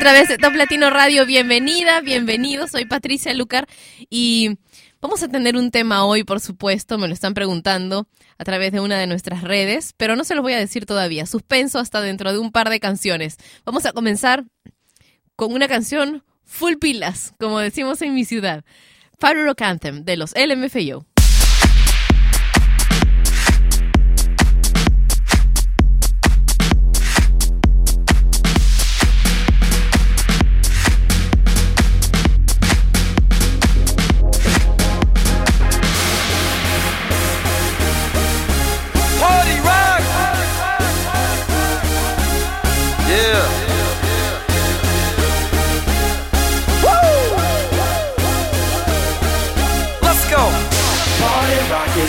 Través de Top Latino Radio. Bienvenida, bienvenido. Soy Patricia Lucar y vamos a tener un tema hoy, por supuesto. Me lo están preguntando a través de una de nuestras redes, pero no se los voy a decir todavía. Suspenso hasta dentro de un par de canciones. Vamos a comenzar con una canción full pilas, como decimos en mi ciudad. Rock Anthem de los LMFAO.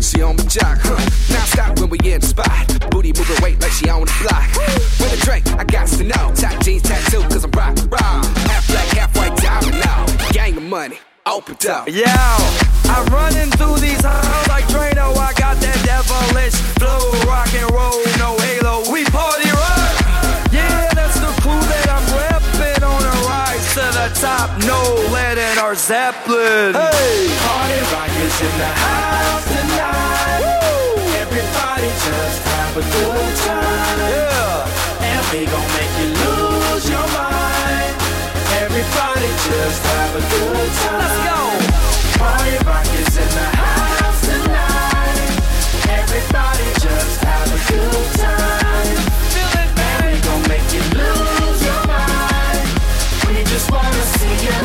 She on my jock, huh? Now stop when we in the spot. Booty moving weight like she on the block. With a drink, I got to know. Tight jeans tattoo, cause I'm rock, raw. Half black, half white diamond now. Gang of money, open up. Yeah, I'm running through these halls like Drano. I got that devilish flow, rock and roll, no halo. We party the top. No lead in our Zeppelin. Hey, party rock is in the house tonight. Woo! Everybody just have a good time. Yeah. And we gon' make you lose your mind. Everybody just have a good time. Let's go. Party rock is in the house tonight. Everybody just have a good time. Just wanna see you.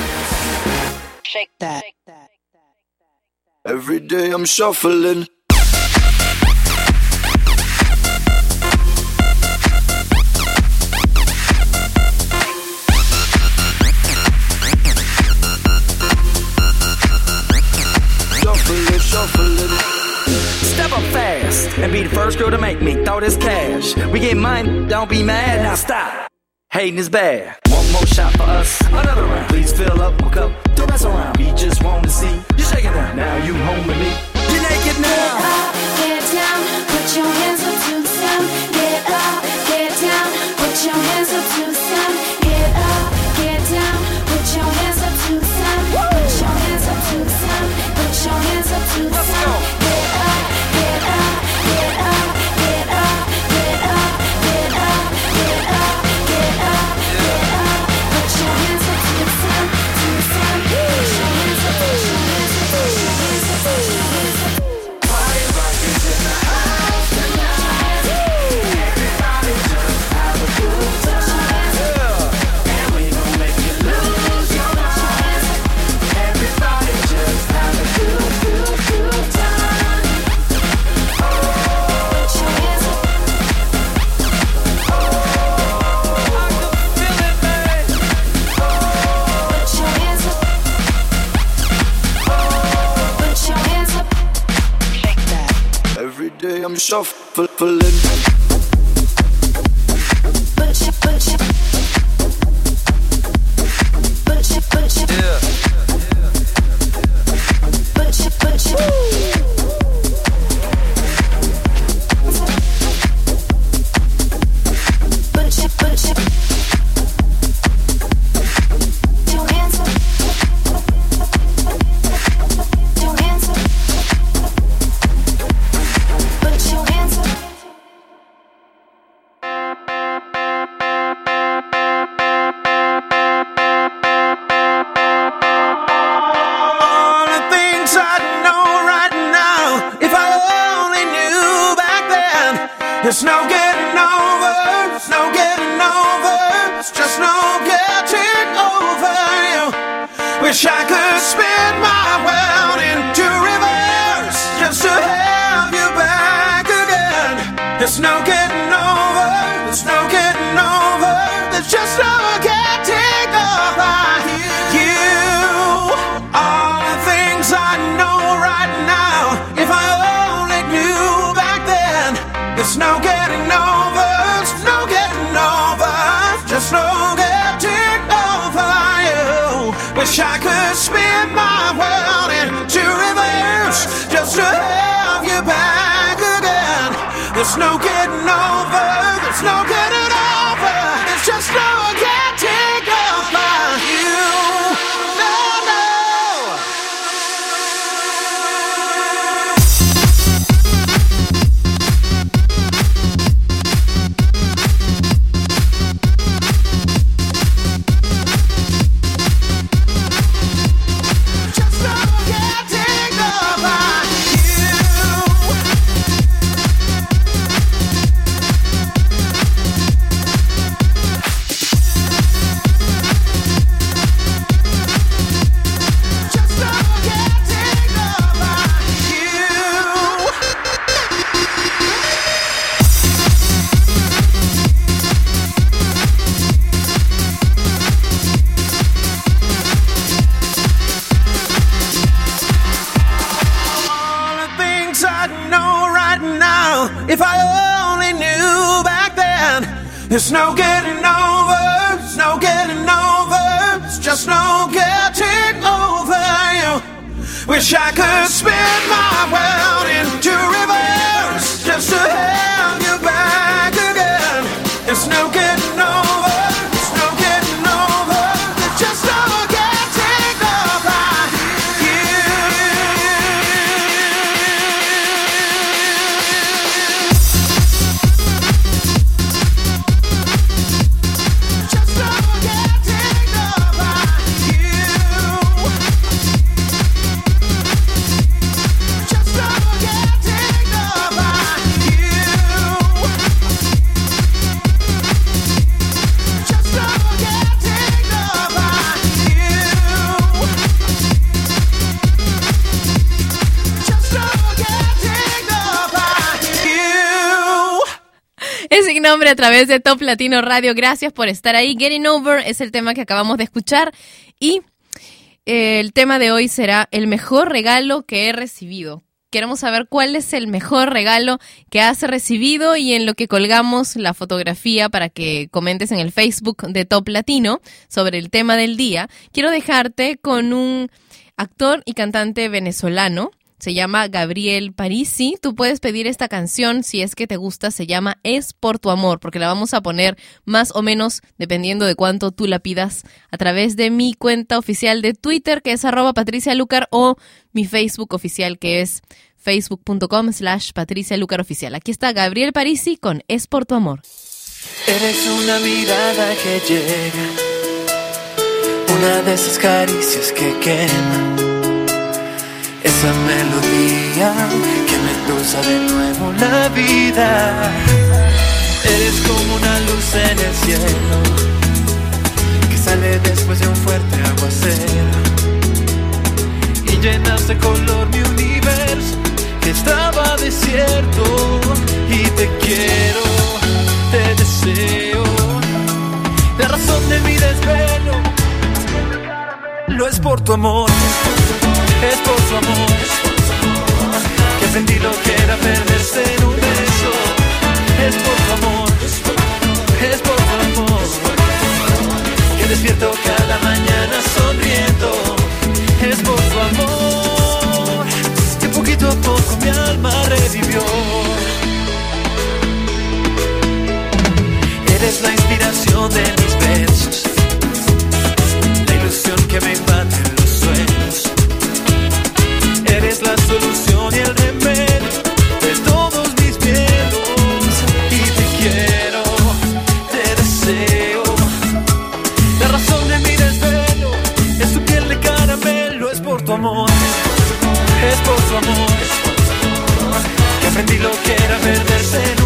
Shake that. Every day I'm shuffling. Shuffling, shuffling. Step up fast and be the first girl to make me throw this cash. We get mine, don't be mad, now stop. Hating is bad. One more shot for us, another round. Please fill up my cup, don't mess around. We just want to see you shaking that. Now you home with me. You're naked now. Get up, get down, put your hands up to the sound. Get up, get down, put your hands up to the sound. I'm shuffling. But you, but. Wish I could spin nombre a través de Top Latino Radio. Gracias por estar ahí. Getting Over es el tema que acabamos de escuchar y eh, el tema de hoy será el mejor regalo que he recibido. Queremos saber cuál es el mejor regalo que has recibido y en lo que colgamos la fotografía para que comentes en el Facebook de Top Latino sobre el tema del día. Quiero dejarte con un actor y cantante venezolano se llama Gabriel Parisi. Tú puedes pedir esta canción si es que te gusta. Se llama Es por tu amor, porque la vamos a poner más o menos dependiendo de cuánto tú la pidas a través de mi cuenta oficial de Twitter, que es arroba Patricia Lucar, o mi Facebook oficial, que es facebook.com slash Patricia. Aquí está Gabriel Parisi con Es por tu amor. Eres una mirada que llega, una de esas caricias que queman, esa melodía que me endulza de nuevo la vida. Eres como una luz en el cielo que sale después de un fuerte aguacero y llenas de color mi universo que estaba desierto y te quiero, te deseo. La razón de mi desvelo lo es por tu amor, Eres la inspiración de mis versos, perderse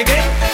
I again.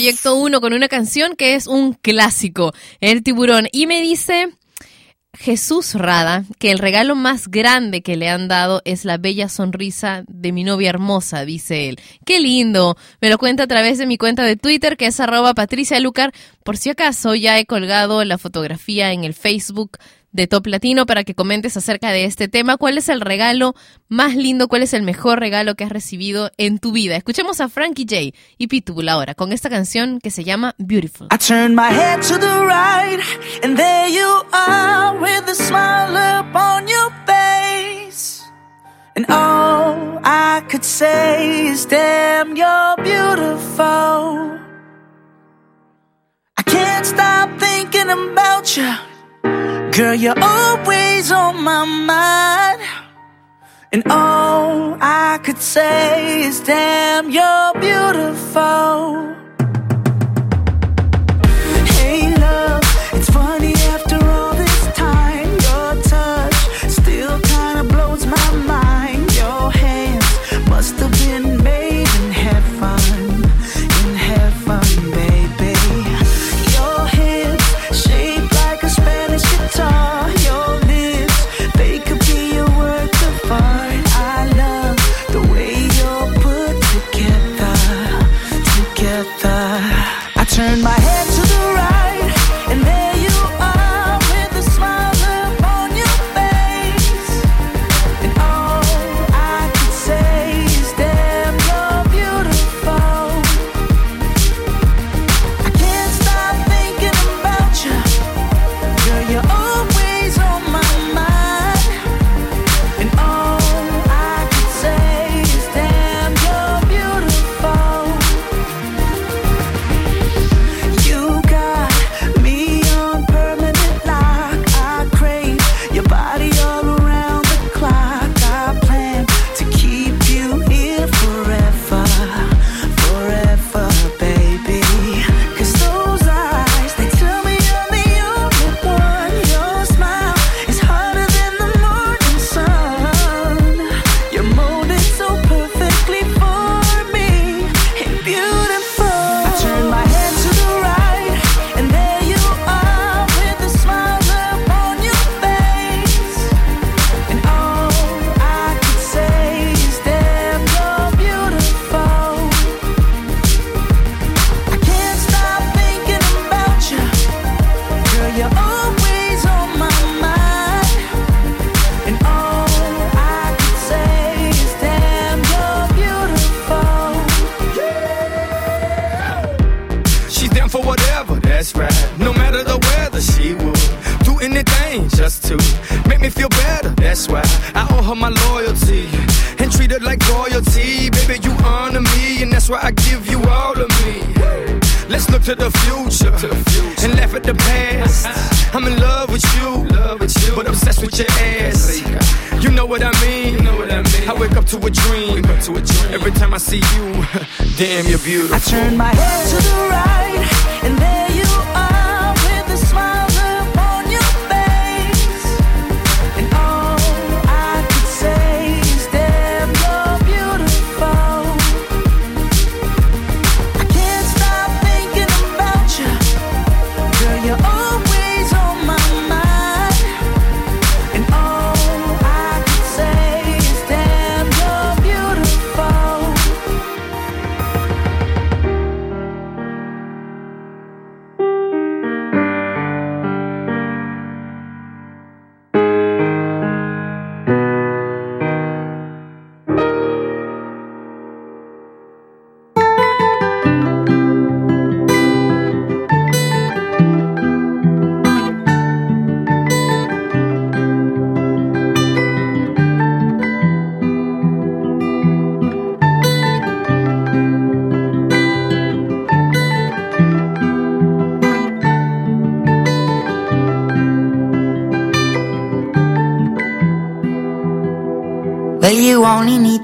Proyecto 1 con una canción que es un clásico, El tiburón. Y me dice... Jesús Rada, que el regalo más grande que le han dado es la bella sonrisa de mi novia hermosa, dice él. Qué lindo. Me lo cuenta a través de mi cuenta de Twitter, que es arroba Patricia Lucar. Por si acaso, ya he colgado la fotografía en el Facebook de Top Latino para que comentes acerca de este tema. ¿Cuál es el regalo más lindo? ¿Cuál es el mejor regalo que has recibido en tu vida? Escuchemos a Frankie J y Pitbull ahora con esta canción que se llama Beautiful. I turn my head to the right and there you are with a smile upon your face. And all I could say is damn you're beautiful. I can't stop thinking about you. Girl, you're always on my mind. And all I could say is, damn, you're beautiful.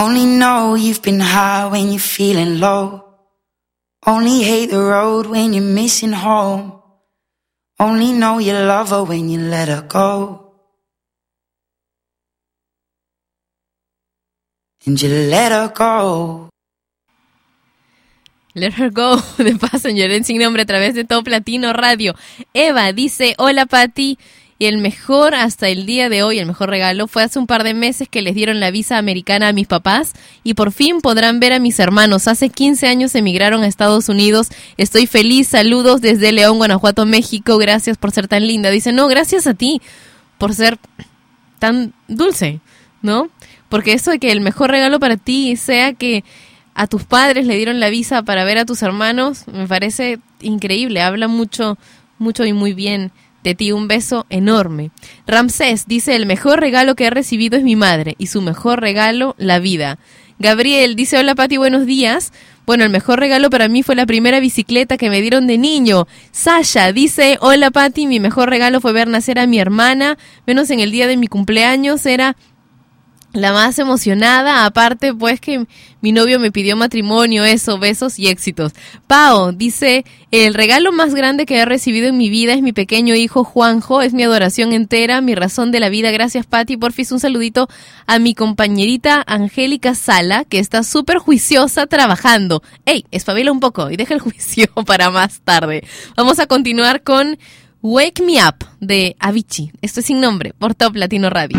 Only know you've been high when you're feeling low. Only hate the road when you're missing home. Only know you love her when you let her go. And you let her go. Let Her Go de Passenger en sin nombre a través de Top Latino Radio. Eva dice, hola Patti, y el mejor hasta el día de hoy, el mejor regalo fue hace un par de meses que les dieron la visa americana a mis papás y por fin podrán ver a mis hermanos. Hace 15 años emigraron a Estados Unidos. Estoy feliz. Saludos desde León, Guanajuato, México. Gracias por ser tan linda. Dice, no, gracias a ti por ser tan dulce, ¿no? Porque eso de que el mejor regalo para ti sea que a tus padres le dieron la visa para ver a tus hermanos, me parece increíble, habla mucho, mucho y muy bien de ti. Un beso enorme. Ramsés dice, el mejor regalo que he recibido es mi madre y su mejor regalo, la vida. Gabriel dice, hola Pati, buenos días. Bueno, el mejor regalo para mí fue la primera bicicleta que me dieron de niño. Sasha dice, hola Pati, mi mejor regalo fue ver nacer a mi hermana, menos en el día de mi cumpleaños, era la más emocionada, aparte pues que mi novio me pidió matrimonio, eso, besos y éxitos. Pao dice, el regalo más grande que he recibido en mi vida es mi pequeño hijo Juanjo, es mi adoración entera, mi razón de la vida. Gracias Patti, porfis un saludito a mi compañerita Angélica Sala, que está súper juiciosa trabajando. Ey, espabila un poco y deja el juicio para más tarde. Vamos a continuar con Wake Me Up de Avicii. Esto es sin nombre, por Top Latino Radio.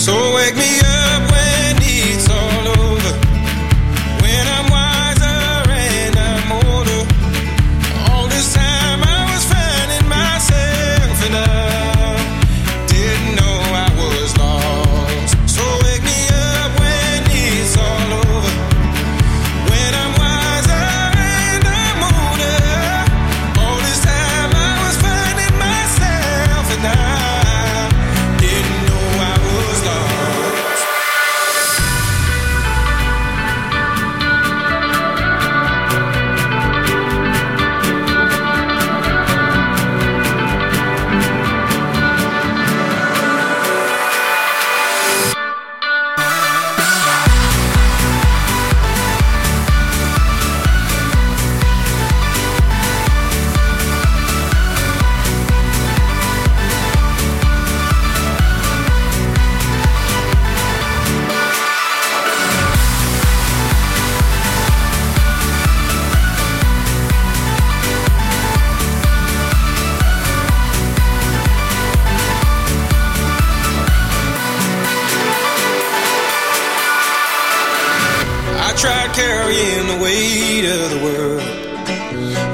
So wake me up.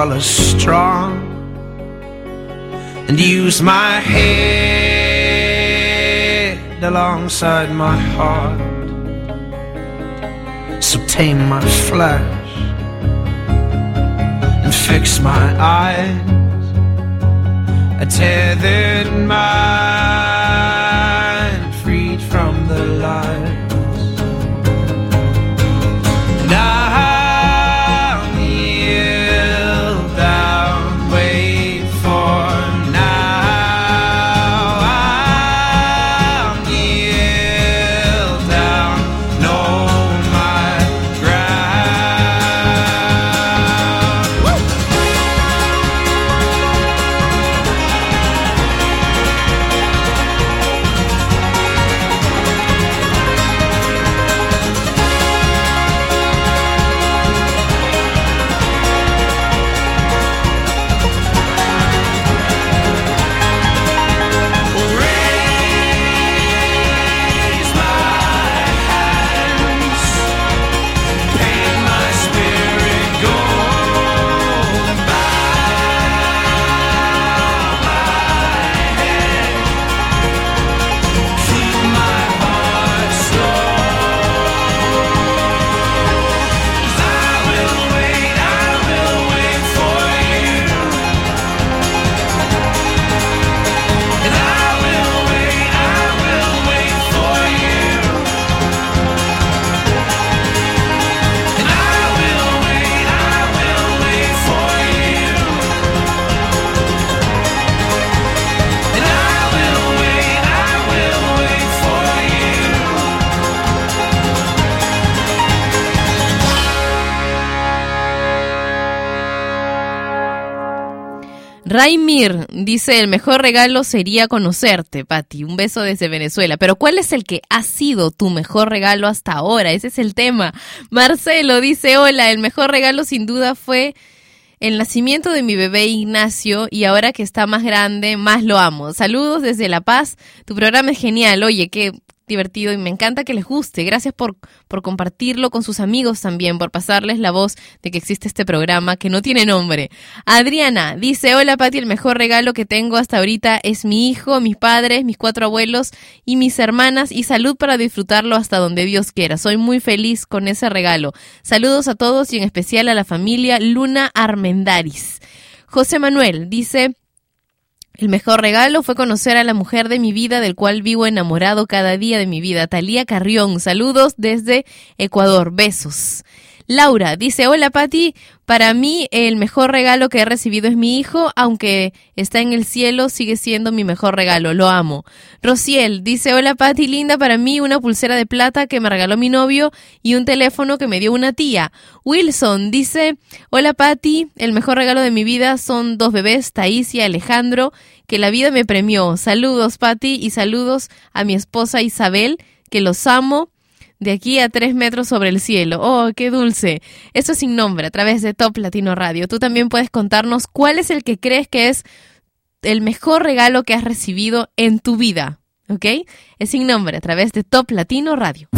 Well as strong and use my head alongside my heart. So tame my flesh and fix my eyes. A tethered mind Raimir dice, el mejor regalo sería conocerte, Patti. Un beso desde Venezuela. Pero ¿cuál es el que ha sido tu mejor regalo hasta ahora? Ese es el tema. Marcelo dice, hola, el mejor regalo sin duda fue el nacimiento de mi bebé Ignacio y ahora que está más grande, más lo amo. Saludos desde La Paz. Tu programa es genial. Oye, qué divertido y me encanta que les guste. Gracias por, por compartirlo con sus amigos también, por pasarles la voz de que existe este programa que no tiene nombre. Adriana dice, hola Pati, el mejor regalo que tengo hasta ahorita es mi hijo, mis padres, mis cuatro abuelos y mis hermanas y salud para disfrutarlo hasta donde Dios quiera. Soy muy feliz con ese regalo. Saludos a todos y en especial a la familia Luna Armendaris. José Manuel dice, el mejor regalo fue conocer a la mujer de mi vida, del cual vivo enamorado cada día de mi vida. Talía Carrión, saludos desde Ecuador, besos. Laura dice, hola Patti, para mí el mejor regalo que he recibido es mi hijo, aunque está en el cielo, sigue siendo mi mejor regalo, lo amo. Rociel dice, hola Patti, linda, para mí una pulsera de plata que me regaló mi novio y un teléfono que me dio una tía. Wilson dice, hola Patti, el mejor regalo de mi vida son dos bebés, Thais y Alejandro, que la vida me premió. Saludos Patti y saludos a mi esposa Isabel, que los amo de aquí a tres metros sobre el cielo. ¡Oh, qué dulce! Eso es sin nombre, a través de Top Latino Radio. Tú también puedes contarnos cuál es el que crees que es el mejor regalo que has recibido en tu vida. ¿Ok? Es sin nombre, a través de Top Latino Radio.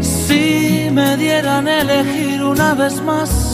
Si me dieran elegir una vez más,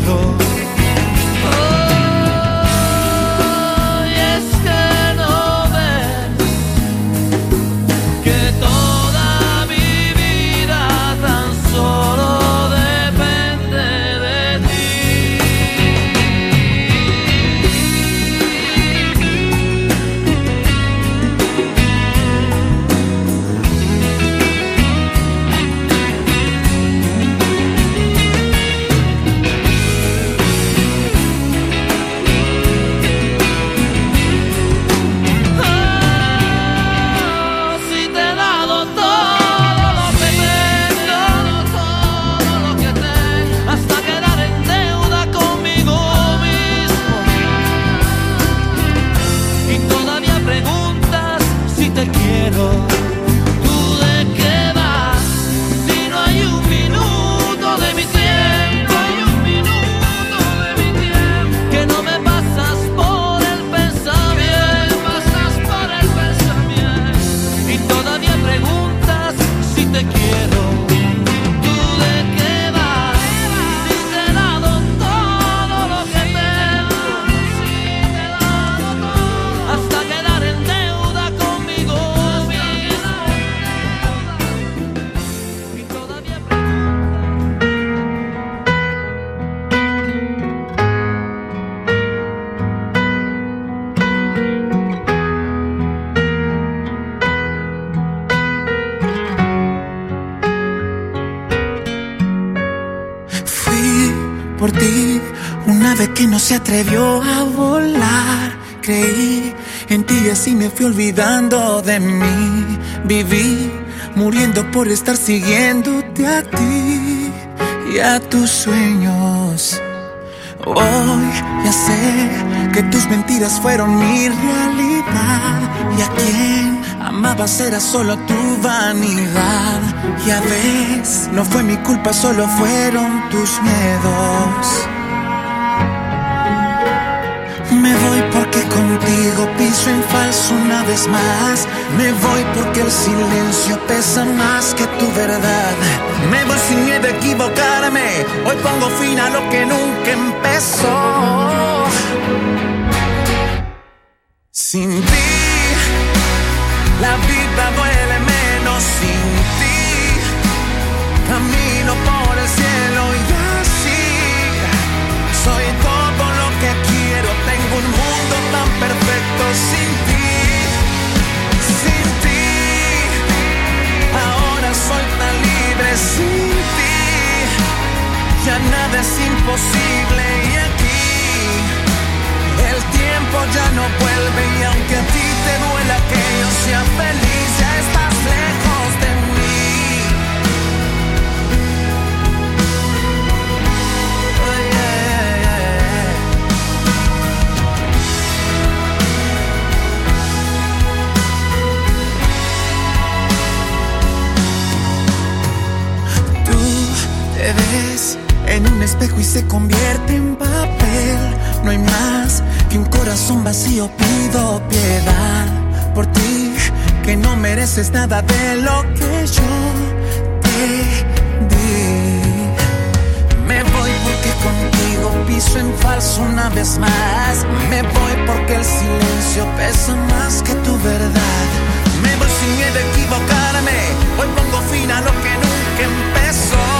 Te se atrevió a volar. Creí en ti y así me fui olvidando de mí. Viví muriendo por estar siguiéndote a ti y a tus sueños. Hoy ya sé que tus mentiras fueron mi realidad y a quien amabas era solo tu vanidad. Ya ves, no fue mi culpa, solo fueron tus miedos. Piso en falso una vez más. Me voy porque el silencio pesa más que tu verdad. Me voy sin miedo a equivocarme. Hoy pongo fin a lo que nunca empezó. Sin ti, Ya imposible y aquí el tiempo ya no vuelve y aunque a ti te duela que yo sea feliz, ya estás lejos de mí. Tú te ves en un espejo y se convierte en papel. No hay más que un corazón vacío. Pido piedad por ti, que no mereces nada de lo que yo te di. Me voy porque contigo piso en falso una vez más. Me voy porque el silencio pesa más que tu verdad. Me voy sin miedo a equivocarme. Hoy pongo fin a lo que nunca empezó.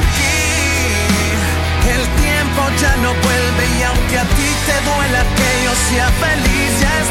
el tiempo ya no vuelve y aunque a ti te duela que yo sea feliz, ya estás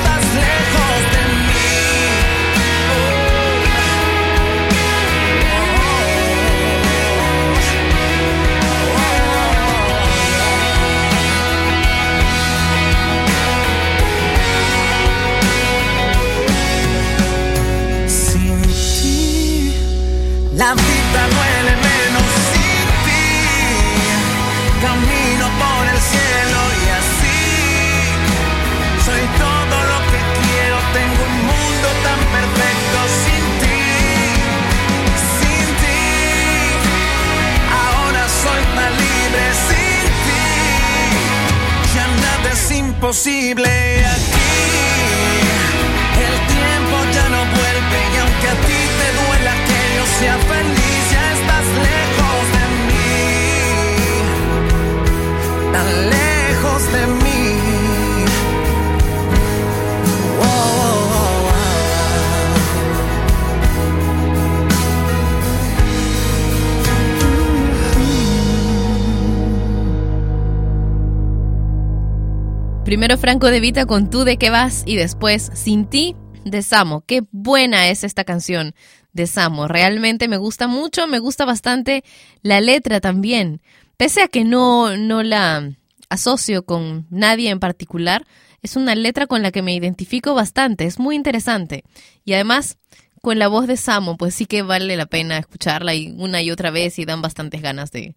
Primero Franco de Vita con Tú de qué vas y después Sin ti de Samo. Qué buena es esta canción de Samo. Realmente me gusta mucho, me gusta bastante la letra también. Pese a que no, no la asocio con nadie en particular, es una letra con la que me identifico bastante, es muy interesante. Y además, con la voz de Samo, pues sí que vale la pena escucharla una y otra vez y dan bastantes ganas de,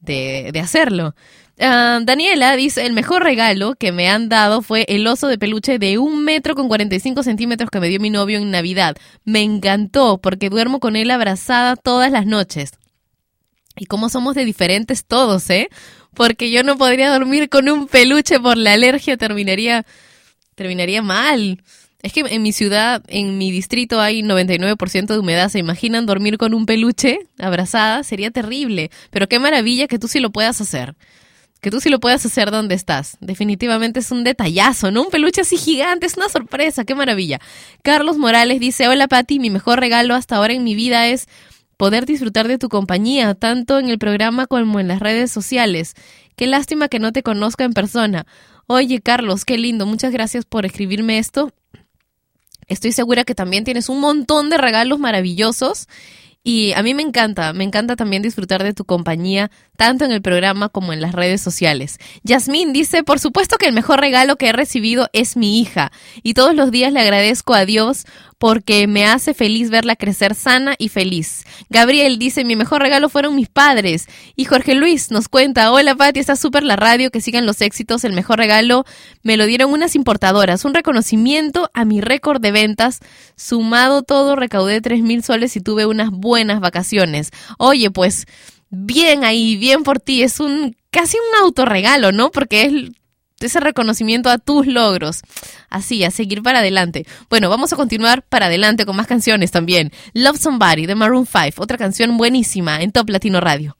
de, de hacerlo. Ah, Daniela dice, el mejor regalo que me han dado fue el oso de peluche de un metro con 45 centímetros que me dio mi novio en Navidad. Me encantó porque duermo con él abrazada todas las noches. Y cómo somos de diferentes todos, ¿eh? Porque yo no podría dormir con un peluche por la alergia, terminaría, terminaría mal. Es que en mi ciudad, en mi distrito hay 99% de humedad. ¿Se imaginan dormir con un peluche abrazada? Sería terrible. Pero qué maravilla que tú sí lo puedas hacer. Que tú sí lo puedas hacer donde estás. Definitivamente es un detallazo, ¿no? Un peluche así gigante, es una sorpresa, qué maravilla. Carlos Morales dice, hola Pati, mi mejor regalo hasta ahora en mi vida es poder disfrutar de tu compañía, tanto en el programa como en las redes sociales. Qué lástima que no te conozca en persona. Oye, Carlos, qué lindo, muchas gracias por escribirme esto. Estoy segura que también tienes un montón de regalos maravillosos y a mí me encanta, me encanta también disfrutar de tu compañía, tanto en el programa como en las redes sociales. Yasmín dice, por supuesto que el mejor regalo que he recibido es mi hija y todos los días le agradezco a Dios porque me hace feliz verla crecer sana y feliz. Gabriel dice, mi mejor regalo fueron mis padres. Y Jorge Luis nos cuenta, hola Pati, está súper la radio, que sigan los éxitos, el mejor regalo me lo dieron unas importadoras, un reconocimiento a mi récord de ventas, sumado todo, recaudé tres mil soles y tuve unas buenas vacaciones. Oye, pues bien ahí, bien por ti, es un casi un autorregalo, ¿no? Porque es ese reconocimiento a tus logros. Así, a seguir para adelante. Bueno, vamos a continuar para adelante con más canciones también. Love Somebody de Maroon 5, otra canción buenísima en Top Latino Radio.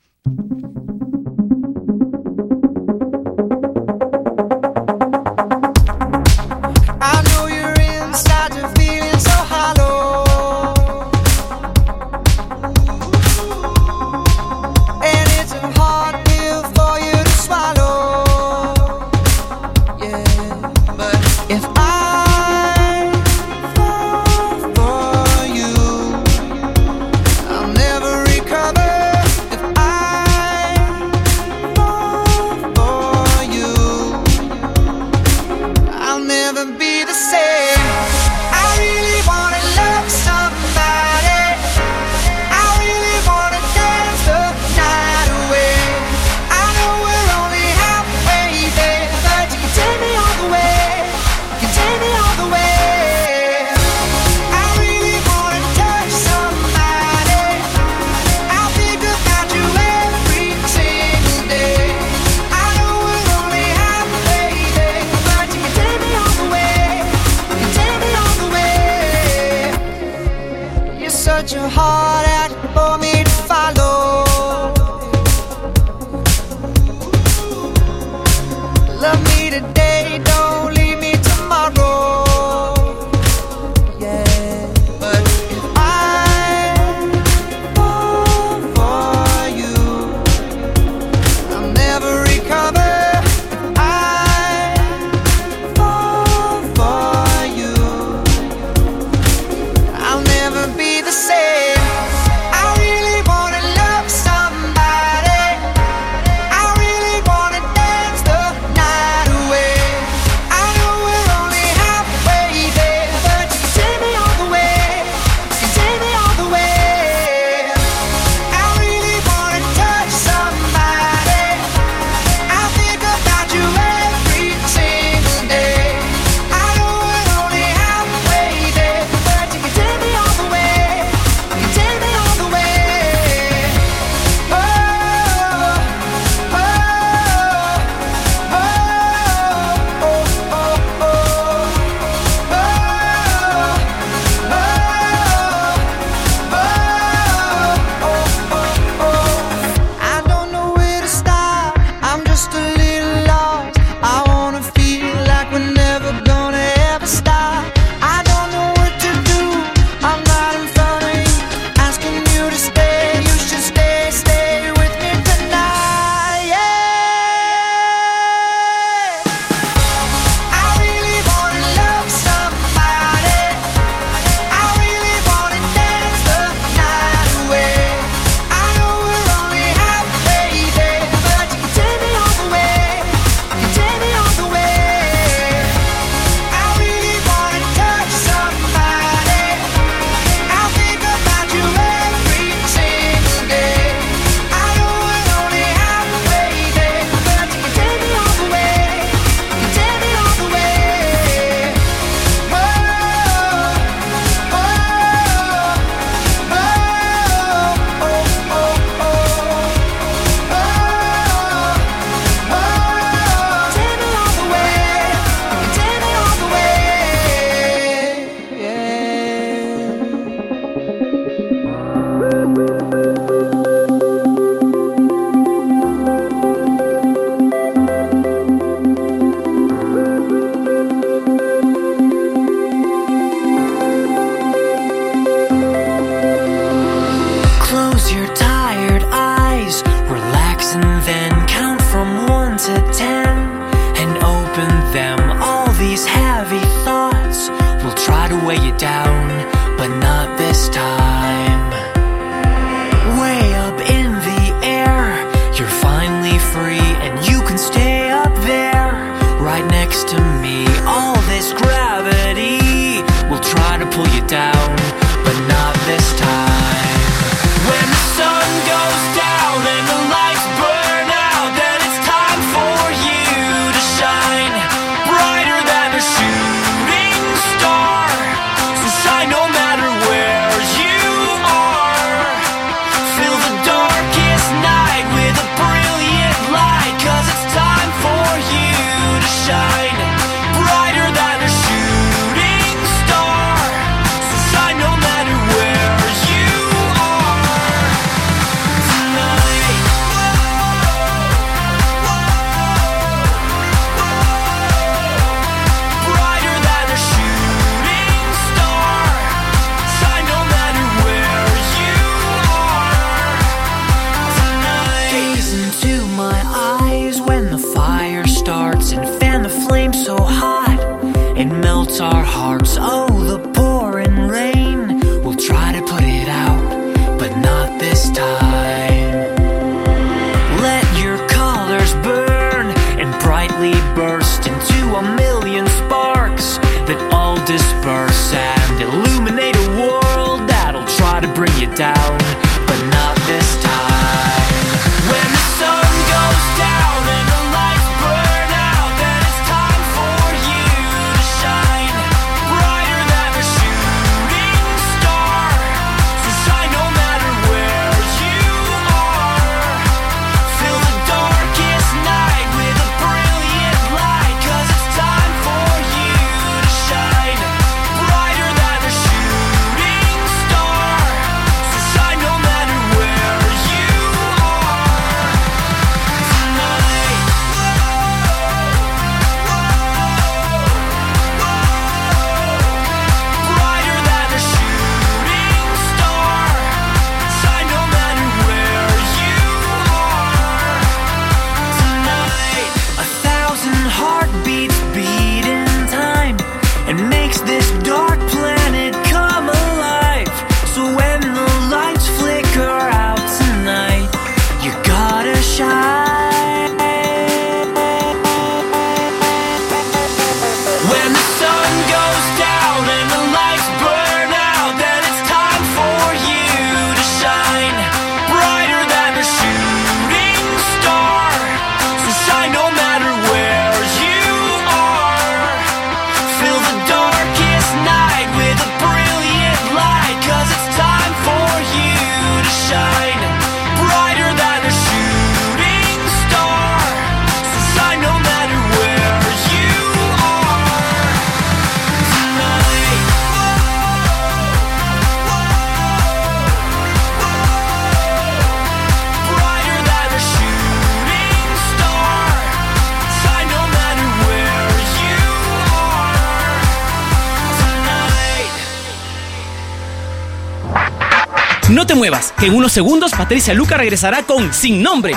Unos segundos Patricia Luca regresará con Sin Nombre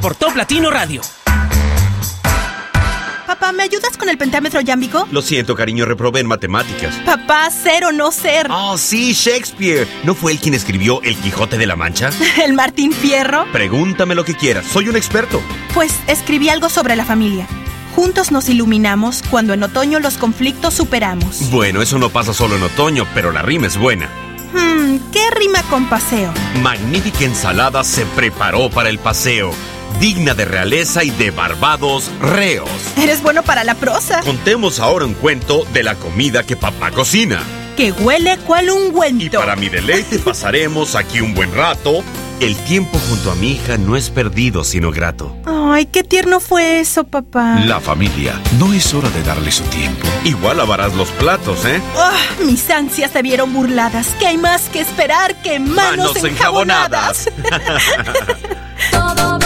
por Top Latino Radio. Papá, ¿me ayudas con el pentámetro yámbico? Lo siento, cariño, reprobé en matemáticas. Papá, ser o no ser. Oh, sí, Shakespeare. ¿No fue él quien escribió El Quijote de la Mancha? ¿El Martín Fierro? Pregúntame lo que quieras, soy un experto. Pues escribí algo sobre la familia. Juntos nos iluminamos cuando en otoño los conflictos superamos. Bueno, eso no pasa solo en otoño, pero la rima es buena. Hmm, ¿qué rima con paseo? Magnífica ensalada se preparó para el paseo, digna de realeza y de barbados reos. Eres bueno para la prosa. Contemos ahora un cuento de la comida que papá cocina. Que huele cual ungüento. Y para mi deleite pasaremos aquí un buen rato. El tiempo junto a mi hija no es perdido, sino grato. Ay, qué tierno fue eso, papá. La familia, no es hora de darle su tiempo. Igual lavarás los platos, ¿eh? Ah, mis ansias se vieron burladas. ¿Qué hay más que esperar que manos, Manos enjabonadas? Los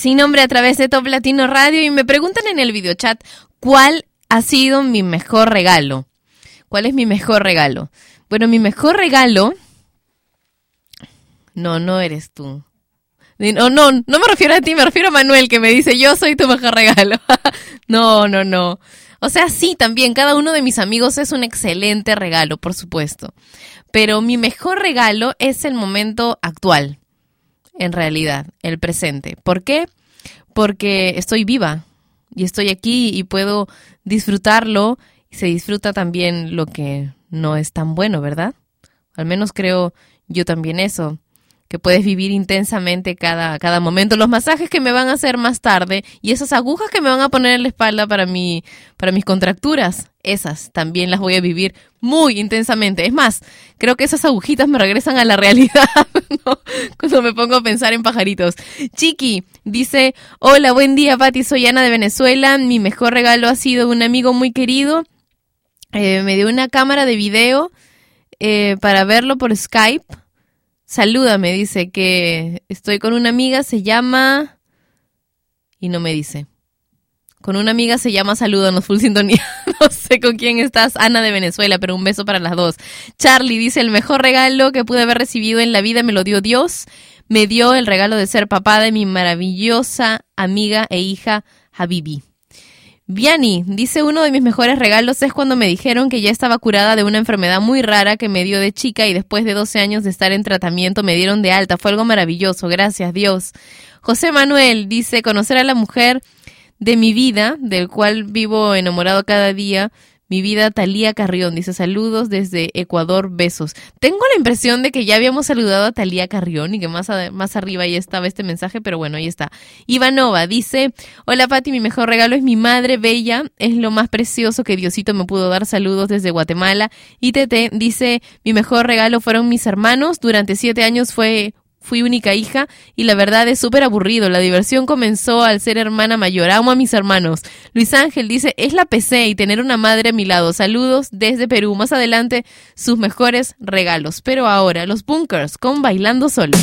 sin nombre a través de Top Latino Radio y me preguntan en el videochat cuál ha sido mi mejor regalo. ¿Cuál es mi mejor regalo? Bueno, mi mejor regalo... No, no eres tú. No, no, no me refiero a ti, me refiero a Manuel que me dice yo soy tu mejor regalo. no, no, no. O sea, sí, también, cada uno de mis amigos es un excelente regalo, por supuesto. Pero mi mejor regalo es el momento actual en realidad, el presente. ¿Por qué? Porque estoy viva y estoy aquí y puedo disfrutarlo. Y se disfruta también lo que no es tan bueno, ¿verdad? Al menos creo yo también eso que puedes vivir intensamente cada, cada momento, los masajes que me van a hacer más tarde y esas agujas que me van a poner en la espalda para, mi, para mis contracturas esas también las voy a vivir muy intensamente. Es más, creo que esas agujitas me regresan a la realidad ¿no? cuando me pongo a pensar en pajaritos. Chiqui dice, hola, buen día Pati, soy Ana de Venezuela. Mi mejor regalo ha sido un amigo muy querido. Eh, me dio una cámara de video eh, para verlo por Skype. Salúdame, dice que estoy con una amiga, se llama... Y no me dice. Con una amiga se llama Salúdanos Full Sintonía. No sé con quién estás, Ana de Venezuela, pero un beso para las dos. Charlie dice, el mejor regalo que pude haber recibido en la vida me lo dio Dios. Me dio el regalo de ser papá de mi maravillosa amiga e hija Habibi. Viani dice uno de mis mejores regalos es cuando me dijeron que ya estaba curada de una enfermedad muy rara que me dio de chica y después de 12 años de estar en tratamiento me dieron de alta. Fue algo maravilloso, gracias Dios. José Manuel dice conocer a la mujer de mi vida, del cual vivo enamorado cada día. Mi vida, Talía Carrión, dice saludos desde Ecuador, besos. Tengo la impresión de que ya habíamos saludado a Talía Carrión y que más, más arriba ya estaba este mensaje, pero bueno, ahí está. Ivanova dice, hola Pati, mi mejor regalo es mi madre bella, es lo más precioso que Diosito me pudo dar, saludos desde Guatemala. Y Tete dice, mi mejor regalo fueron mis hermanos, durante siete años fue Fui única hija y la verdad es súper aburrido. La diversión comenzó al ser hermana mayor. Amo a mis hermanos. Luis Ángel dice, es la PC y tener una madre a mi lado. Saludos desde Perú. Más adelante, sus mejores regalos. Pero ahora, los bunkers con Bailando Solo.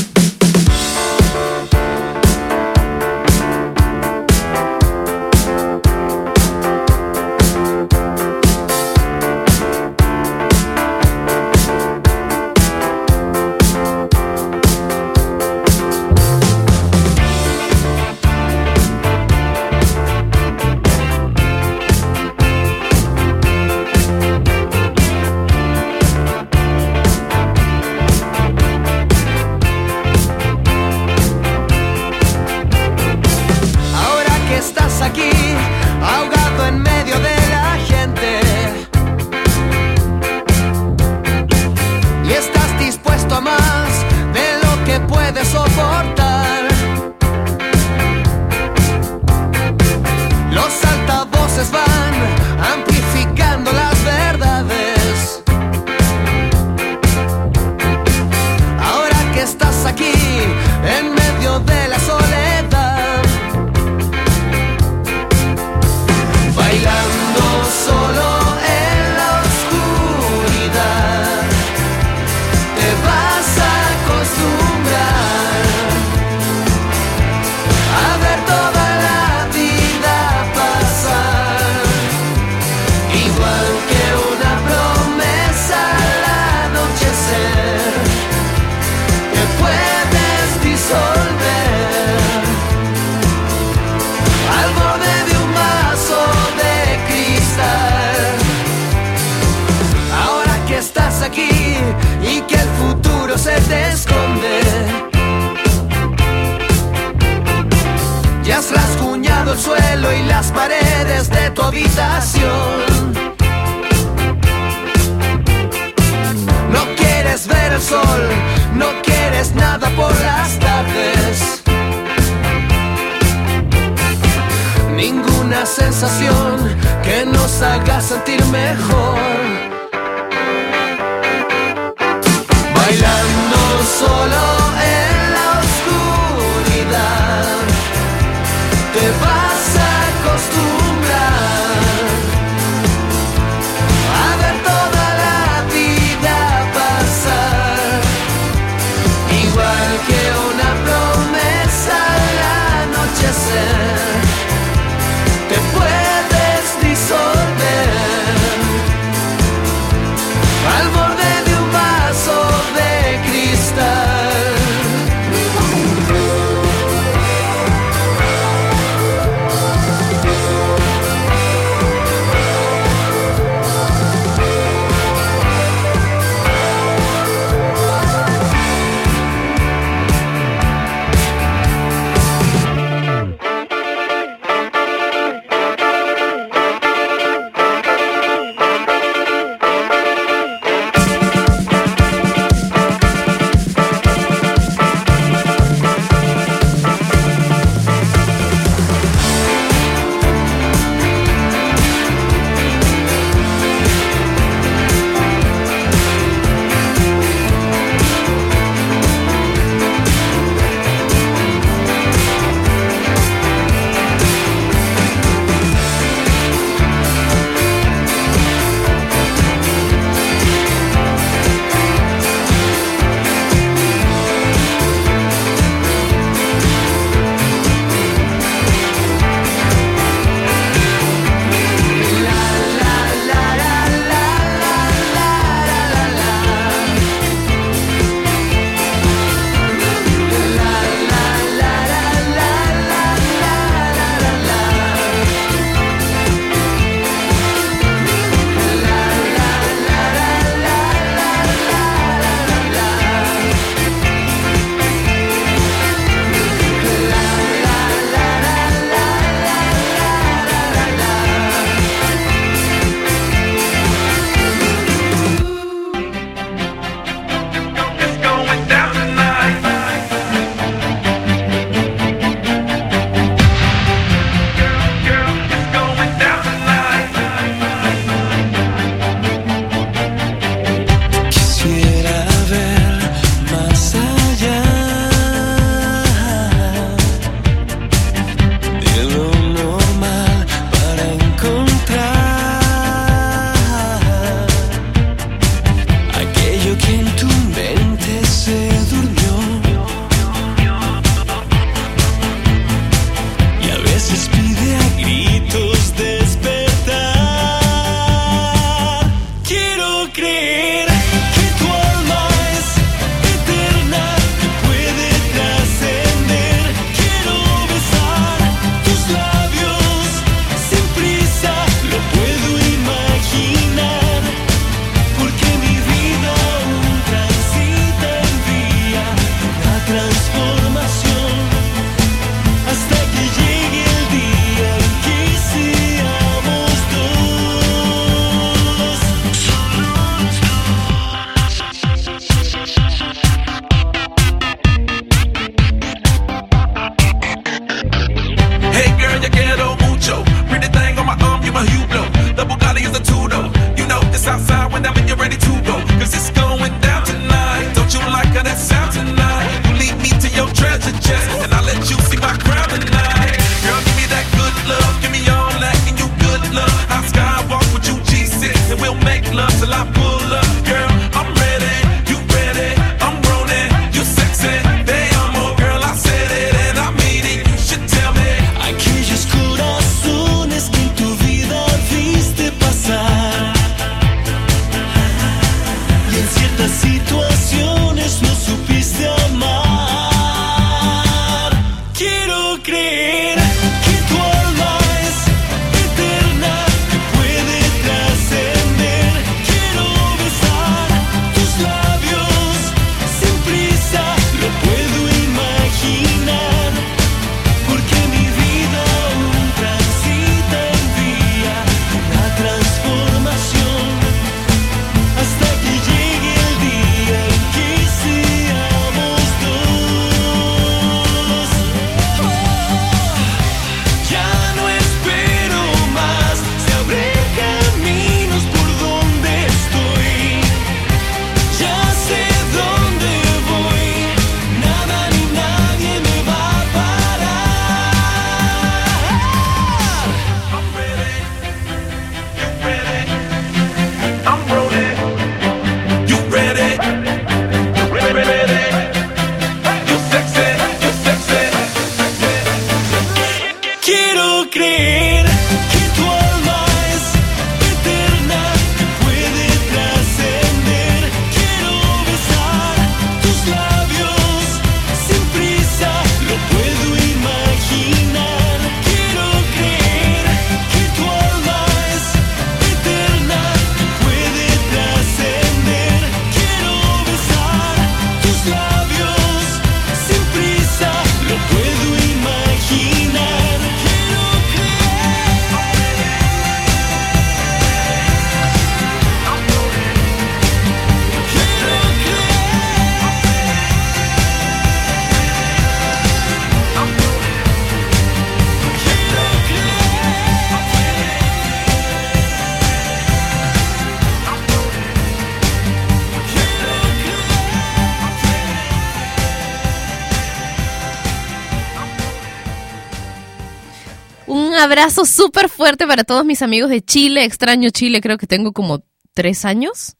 Abrazo súper fuerte para todos mis amigos de Chile. Extraño Chile, creo que tengo como tres años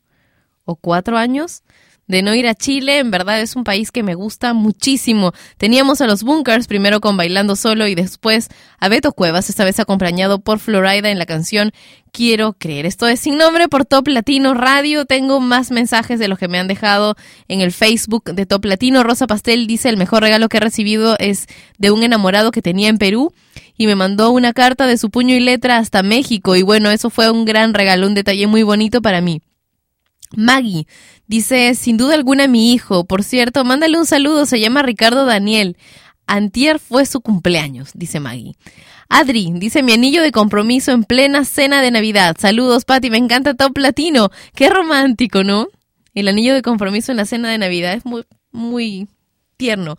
o cuatro años de no ir a Chile. En verdad es un país que me gusta muchísimo. Teníamos a los Bunkers, primero con Bailando Solo y después a Beto Cuevas, esta vez acompañado por Florida en la canción Quiero Creer. Esto es sin nombre por Top Latino Radio. Tengo más mensajes de los que me han dejado en el Facebook de Top Latino. Rosa Pastel dice el mejor regalo que he recibido es de un enamorado que tenía en Perú y me mandó una carta de su puño y letra hasta México. Y bueno, eso fue un gran regalo, un detalle muy bonito para mí. Maggie dice, sin duda alguna mi hijo. Por cierto, mándale un saludo, se llama Ricardo Daniel. Antier fue su cumpleaños, dice Maggie. Adri dice mi anillo de compromiso en plena cena de Navidad. Saludos, Patti, me encanta Top Latino. Qué romántico, ¿no? El anillo de compromiso en la cena de Navidad es muy, muy tierno.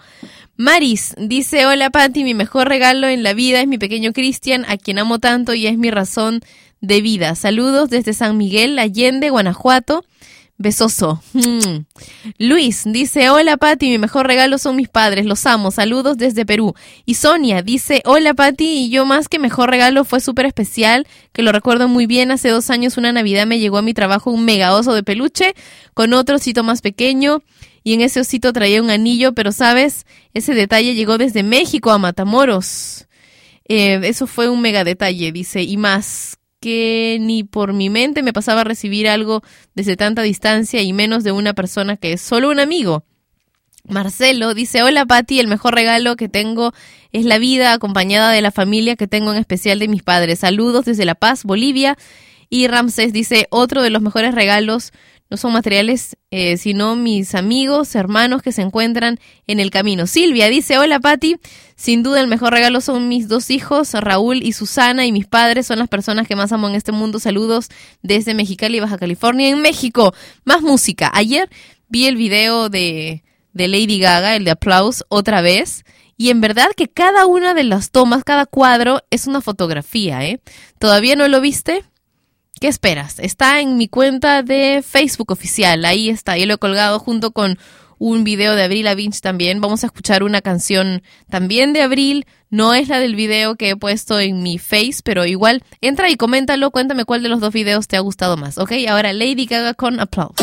Maris dice, hola Patti, mi mejor regalo en la vida es mi pequeño Cristian, a quien amo tanto y es mi razón de vida. Saludos desde San Miguel, Allende, Guanajuato. Besoso. Mm. Luis dice, hola Pati, mi mejor regalo son mis padres, los amo, saludos desde Perú. Y Sonia dice, hola Pati, y yo más que mejor regalo fue súper especial, que lo recuerdo muy bien, hace dos años una Navidad me llegó a mi trabajo un mega oso de peluche con otro osito más pequeño y en ese osito traía un anillo, pero sabes, ese detalle llegó desde México a Matamoros. Eh, eso fue un mega detalle, dice, y más que ni por mi mente me pasaba a recibir algo desde tanta distancia y menos de una persona que es solo un amigo. Marcelo dice, hola Patti, el mejor regalo que tengo es la vida acompañada de la familia que tengo en especial de mis padres. Saludos desde La Paz, Bolivia. Y Ramses dice, otro de los mejores regalos no son materiales, eh, sino mis amigos, hermanos que se encuentran en el camino. Silvia dice, hola Patti, sin duda el mejor regalo son mis dos hijos, Raúl y Susana, y mis padres son las personas que más amo en este mundo. Saludos desde Mexicali, Baja California, en México. Más música. Ayer vi el video de, de Lady Gaga, el de Applause, otra vez. Y en verdad que cada una de las tomas, cada cuadro es una fotografía, ¿eh? ¿Todavía no lo viste? ¿Qué esperas? Está en mi cuenta de Facebook oficial. Ahí está. Yo lo he colgado junto con un video de Abril Lavigne también. Vamos a escuchar una canción también de Abril. No es la del video que he puesto en mi face, pero igual entra y coméntalo. Cuéntame cuál de los dos videos te ha gustado más. Ok, ahora Lady Gaga con Applause.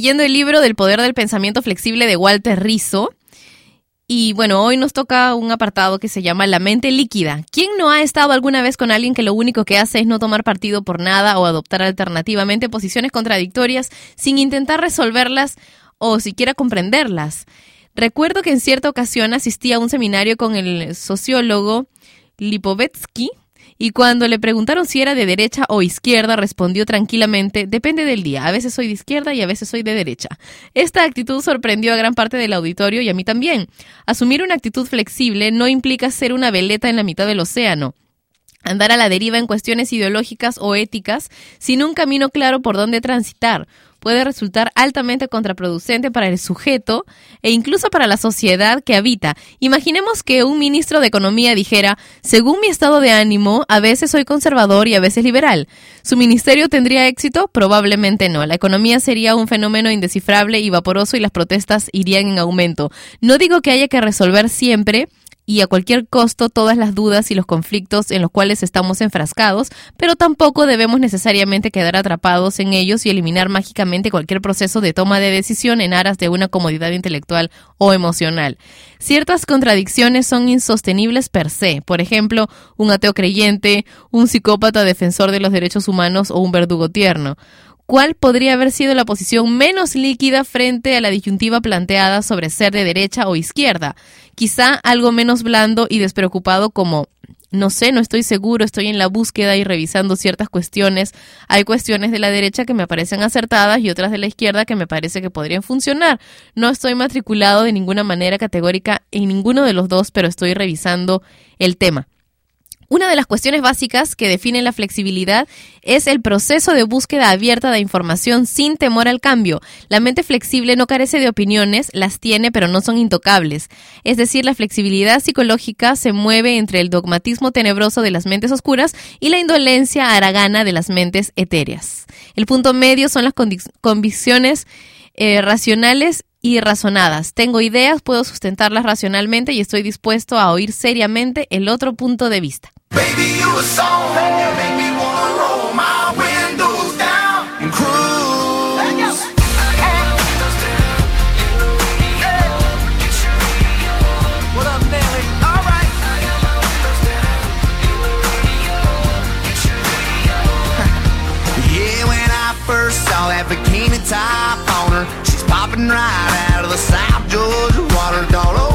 leyendo el libro del poder del pensamiento flexible de Walter Rizzo. Y bueno, hoy nos toca un apartado que se llama La mente líquida. ¿Quién no ha estado alguna vez con alguien que lo único que hace es no tomar partido por nada o adoptar alternativamente posiciones contradictorias sin intentar resolverlas o siquiera comprenderlas? Recuerdo que en cierta ocasión asistí a un seminario con el sociólogo Lipovetsky, y cuando le preguntaron si era de derecha o izquierda, respondió tranquilamente, depende del día, a veces soy de izquierda y a veces soy de derecha. Esta actitud sorprendió a gran parte del auditorio y a mí también. Asumir una actitud flexible no implica ser una veleta en la mitad del océano andar a la deriva en cuestiones ideológicas o éticas sin un camino claro por dónde transitar. Puede resultar altamente contraproducente para el sujeto e incluso para la sociedad que habita. Imaginemos que un ministro de Economía dijera, según mi estado de ánimo, a veces soy conservador y a veces liberal. ¿Su ministerio tendría éxito? Probablemente no. La economía sería un fenómeno indescifrable y vaporoso y las protestas irían en aumento. No digo que haya que resolver siempre y a cualquier costo todas las dudas y los conflictos en los cuales estamos enfrascados, pero tampoco debemos necesariamente quedar atrapados en ellos y eliminar mágicamente cualquier proceso de toma de decisión en aras de una comodidad intelectual o emocional. Ciertas contradicciones son insostenibles per se, por ejemplo, un ateo creyente, un psicópata defensor de los derechos humanos o un verdugo tierno. ¿Cuál podría haber sido la posición menos líquida frente a la disyuntiva planteada sobre ser de derecha o izquierda? Quizá algo menos blando y despreocupado como no sé, no estoy seguro, estoy en la búsqueda y revisando ciertas cuestiones. Hay cuestiones de la derecha que me parecen acertadas y otras de la izquierda que me parece que podrían funcionar. No estoy matriculado de ninguna manera categórica en ninguno de los dos, pero estoy revisando el tema. Una de las cuestiones básicas que definen la flexibilidad es el proceso de búsqueda abierta de información sin temor al cambio. La mente flexible no carece de opiniones, las tiene pero no son intocables. Es decir, la flexibilidad psicológica se mueve entre el dogmatismo tenebroso de las mentes oscuras y la indolencia haragana de las mentes etéreas. El punto medio son las convicciones eh, racionales y razonadas. Tengo ideas, puedo sustentarlas racionalmente y estoy dispuesto a oír seriamente el otro punto de vista. Baby, you a song that make me wanna roll my windows down and cruise. What up, Nelly? All right. yeah, when I first saw that bikini top on her, she's popping right out of the South Georgia water. Thought,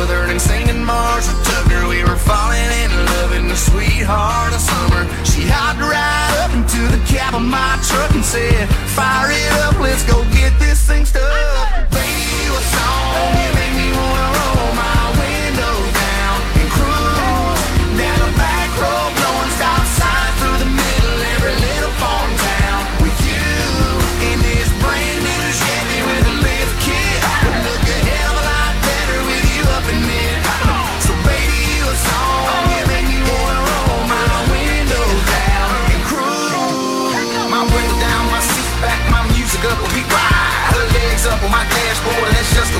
Southern and singing Marshall Tucker. We were falling in love in the sweetheart of summer. She hopped right up into the cab of my truck and said, Fire it up, let's go get this thing stuck. Baby, you a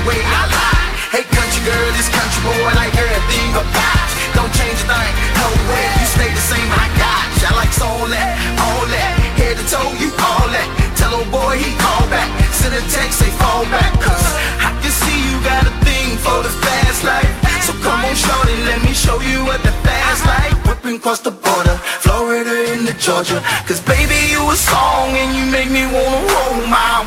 the way I lie. Hey country girl, this country boy like everything about you. Don't change a thing, no way. You stay the same, I got you. I like all that, all that. Head to toe, you all that. Tell old boy he call back. Send a text, say fall back. Cause I can see you got a thing for the fast life. So come on, shorty, let me show you what the fast life. Whipping across the border, Florida into Georgia. Cause baby, you a song and you make me wanna roll my,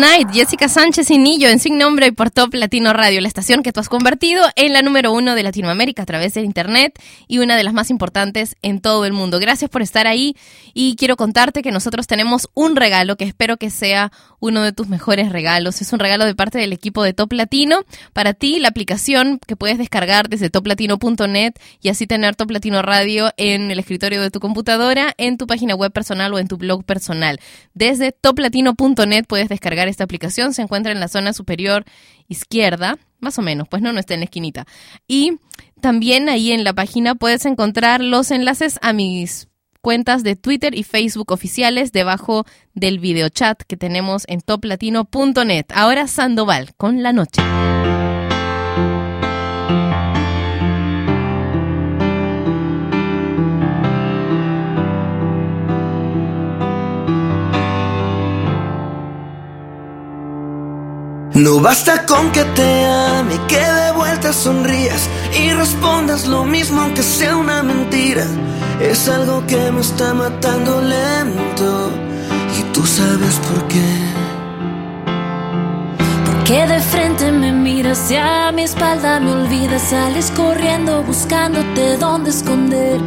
Tonight, Jessica Sánchez y Nillo en Sin Nombre y por Top Latino Radio, la estación que tú has convertido en la número uno de Latinoamérica a través de Internet y una de las más importantes en todo el mundo. Gracias por estar ahí y quiero contarte que nosotros tenemos un regalo que espero que sea uno de tus mejores regalos. Es un regalo de parte del equipo de Top Latino. Para ti, la aplicación que puedes descargar desde toplatino.net y así tener Top Latino Radio en el escritorio de tu computadora, en tu página web personal o en tu blog personal. Desde toplatino.net puedes descargar esta aplicación. Se encuentra en la zona superior izquierda, más o menos, pues no, no está en la esquinita. Y también ahí en la página puedes encontrar los enlaces a mis cuentas de Twitter y Facebook oficiales debajo del videochat que tenemos en toplatino.net. Ahora Sandoval con la noche. No basta con que te ame, que de vuelta sonrías y respondas lo mismo aunque sea una mentira. Es algo que me está matando lento y tú sabes por qué. Porque de frente me miras y a mi espalda me olvidas, sales corriendo buscándote dónde esconder.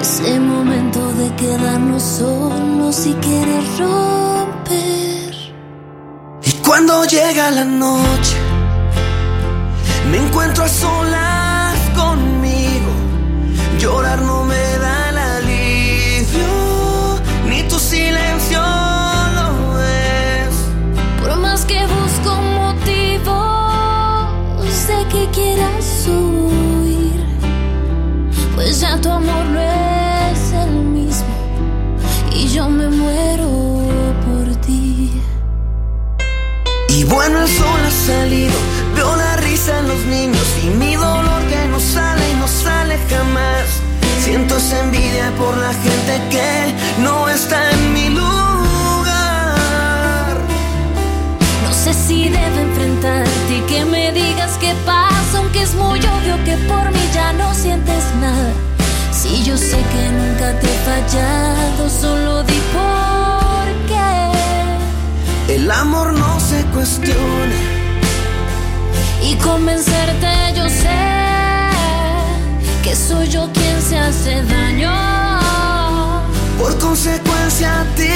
Es el momento de quedarnos solos y quieres romper. Y cuando llega la noche, me encuentro a solas conmigo, llorar no me Bueno, el sol ha salido, veo la risa en los niños y mi dolor que no sale y no sale jamás. Siento esa envidia por la gente que no está en mi lugar. No sé si debo enfrentarte y que me digas qué pasa, aunque es muy obvio que por mí ya no sientes nada. Si yo sé que nunca te he fallado, solo di por el amor no se cuestiona. Y convencerte yo sé que soy yo quien se hace daño. Por consecuencia a ti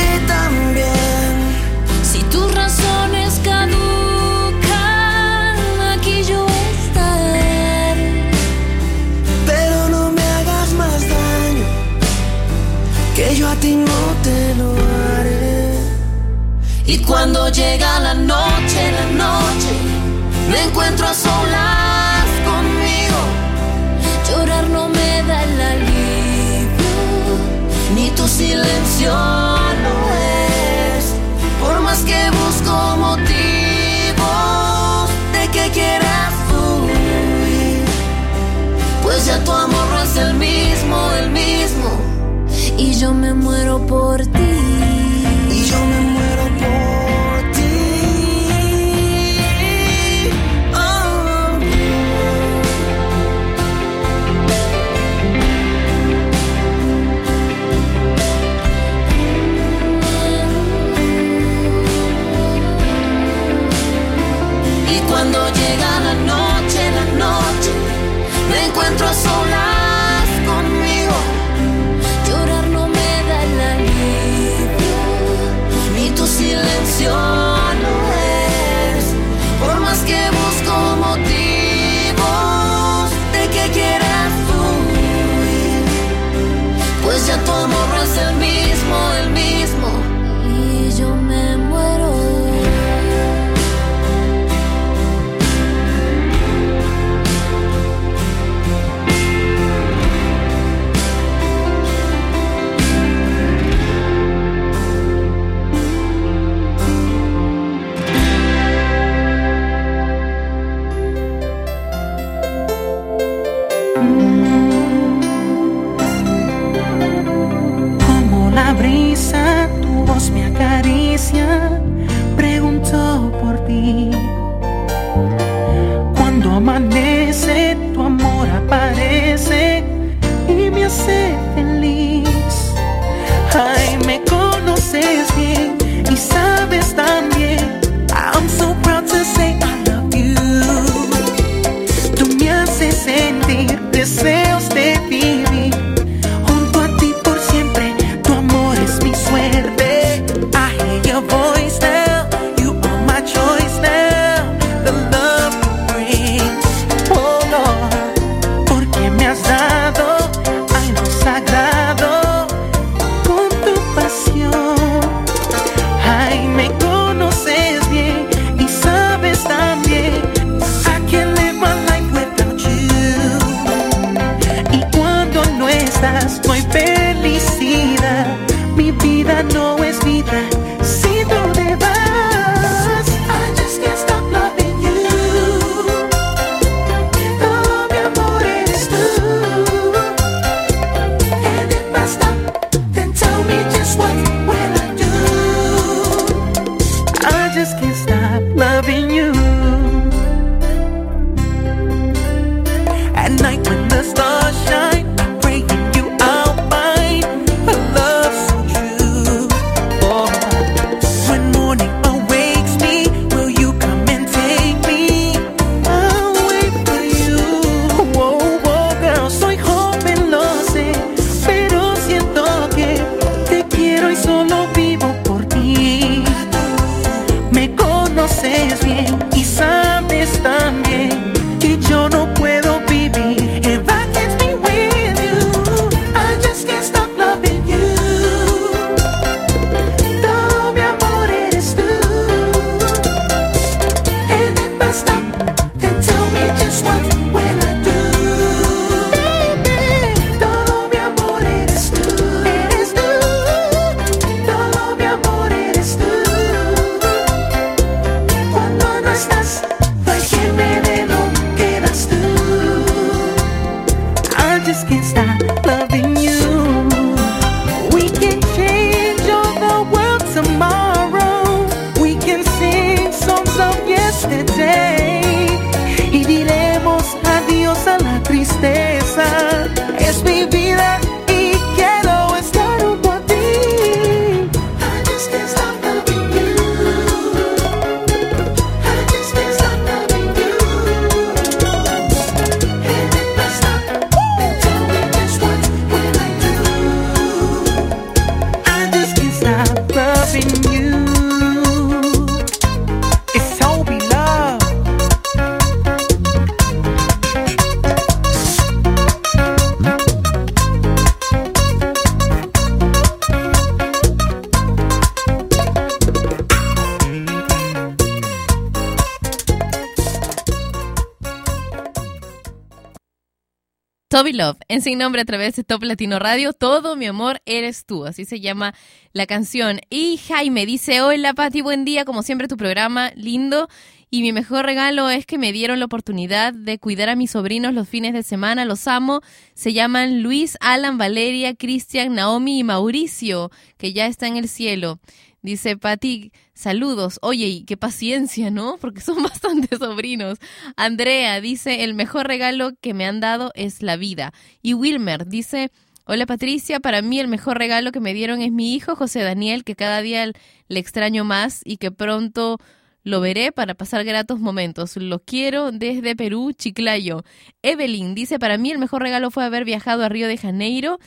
en Sin Nombre a través de Top Latino Radio, Todo mi amor eres tú, así se llama la canción. Y Jaime dice, hola Pati, buen día, como siempre tu programa, lindo. Y mi mejor regalo es que me dieron la oportunidad de cuidar a mis sobrinos los fines de semana, los amo. Se llaman Luis, Alan, Valeria, Cristian, Naomi y Mauricio, que ya está en el cielo. Dice Pati, saludos. Oye, y qué paciencia, ¿no? Porque son bastantes sobrinos. Andrea dice, el mejor regalo que me han dado es la vida. Y Wilmer dice, hola Patricia, para mí el mejor regalo que me dieron es mi hijo José Daniel, que cada día le extraño más y que pronto lo veré para pasar gratos momentos. Lo quiero desde Perú, Chiclayo. Evelyn dice, para mí el mejor regalo fue haber viajado a Río de Janeiro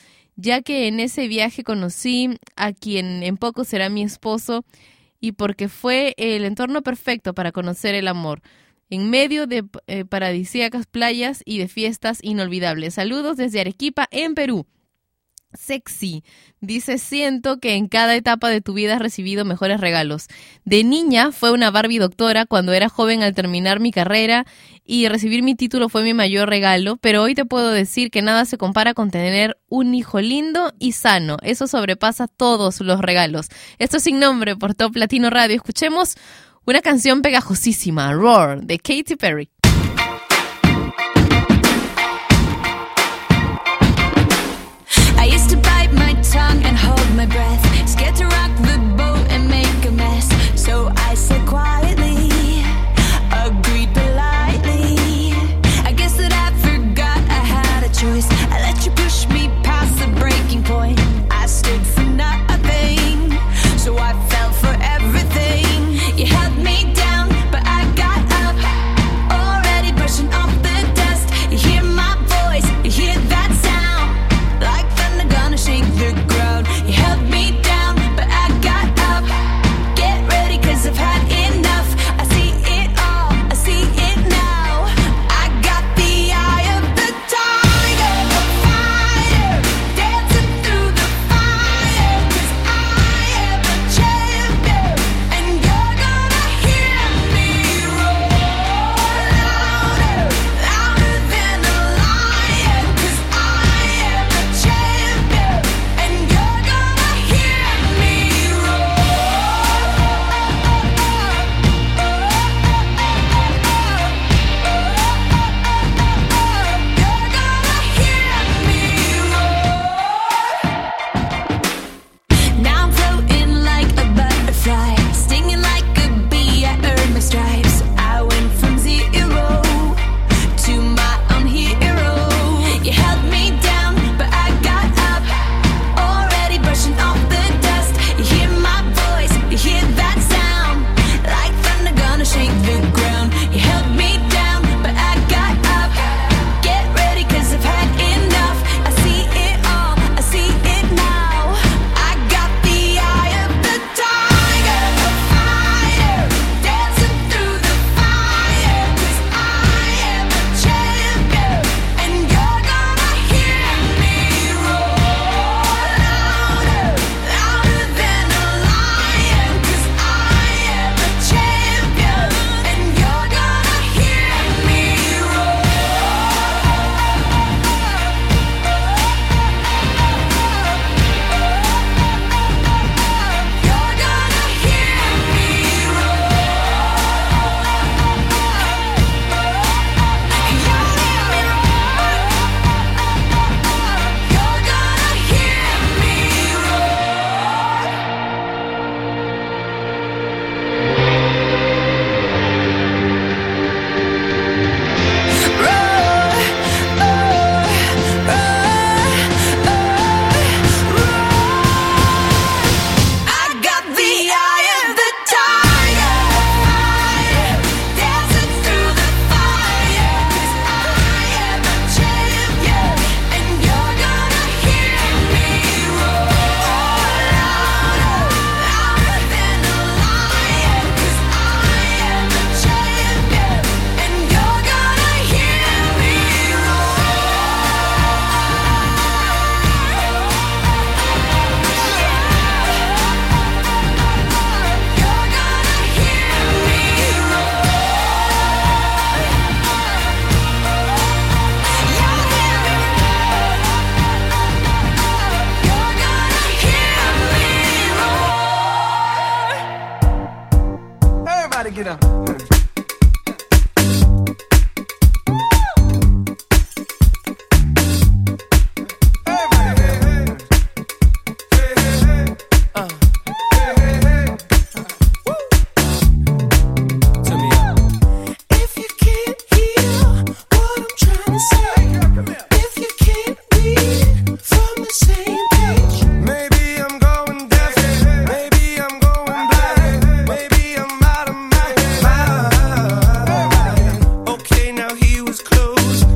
ya que en ese viaje conocí a quien en poco será mi esposo y porque fue el entorno perfecto para conocer el amor, en medio de eh, paradisíacas playas y de fiestas inolvidables. Saludos desde Arequipa, en Perú. Sexy. Dice, siento que en cada etapa de tu vida has recibido mejores regalos. De niña fue una Barbie doctora cuando era joven al terminar mi carrera y recibir mi título fue mi mayor regalo, pero hoy te puedo decir que nada se compara con tener un hijo lindo y sano. Eso sobrepasa todos los regalos. Esto es sin nombre por Top Latino Radio. Escuchemos una canción pegajosísima, Roar, de Katy Perry.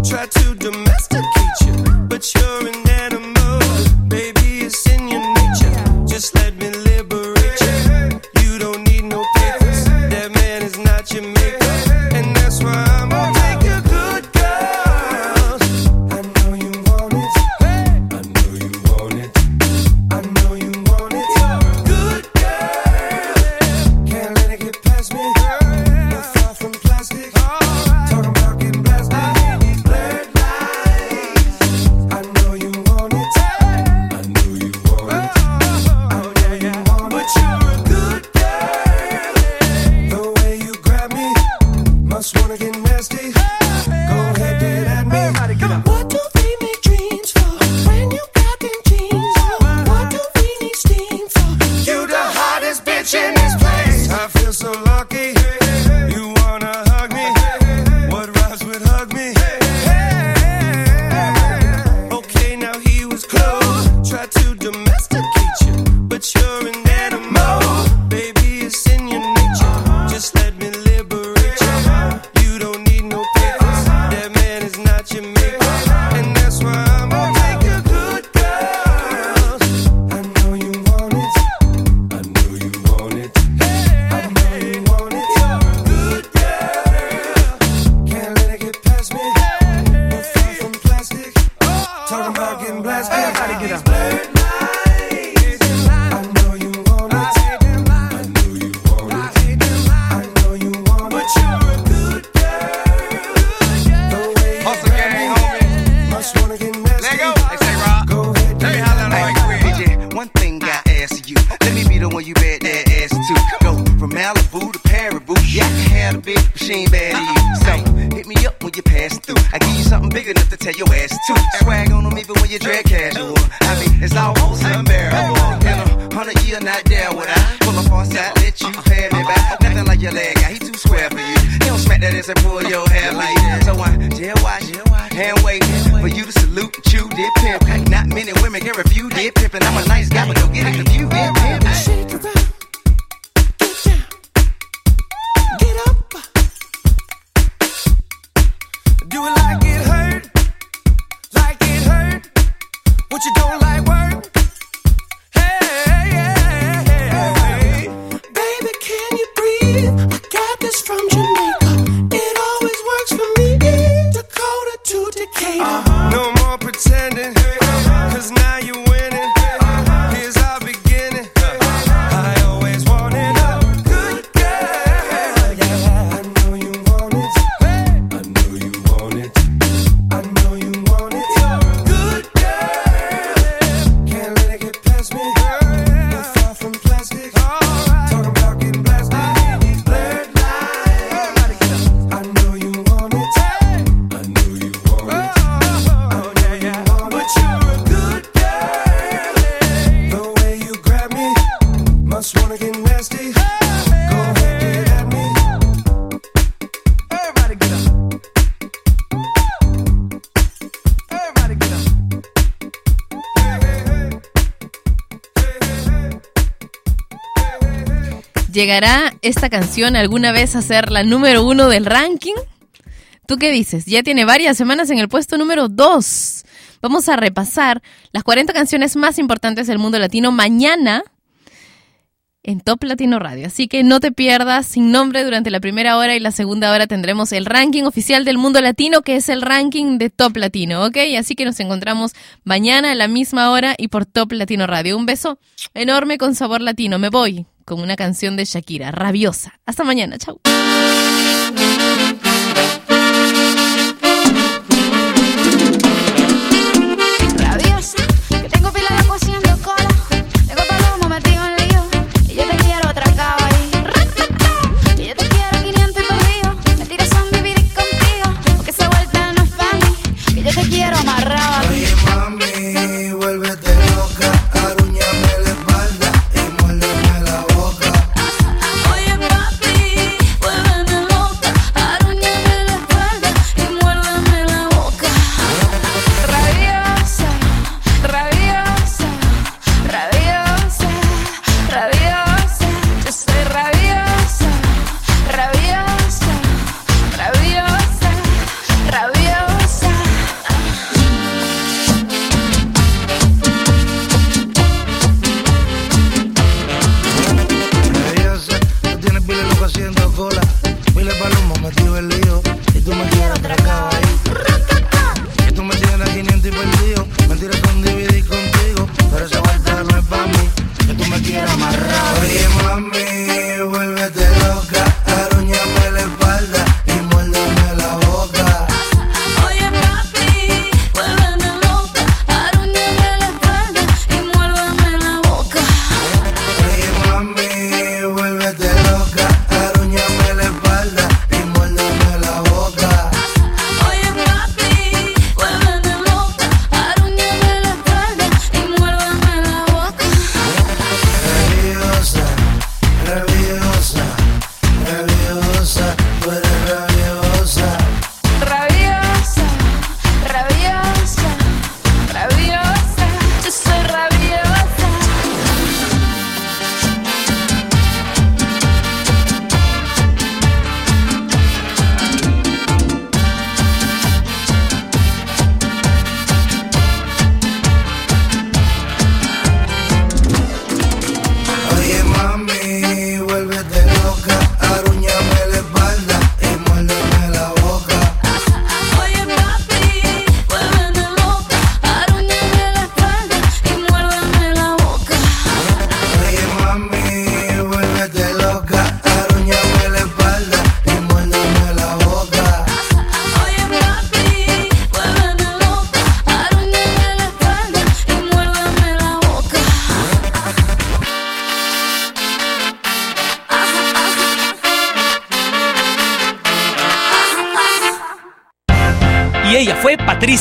Try canción alguna vez a ser la número uno del ranking? ¿Tú qué dices? Ya tiene varias semanas en el puesto número dos. Vamos a repasar las 40 canciones más importantes del mundo latino mañana en Top Latino Radio. Así que no te pierdas sin nombre durante la primera hora y la segunda hora tendremos el ranking oficial del mundo latino, que es el ranking de Top Latino, ¿ok? Así que nos encontramos mañana a la misma hora y por Top Latino Radio. Un beso enorme con sabor latino. Me voy con una canción de Shakira, rabiosa. Hasta mañana, chau.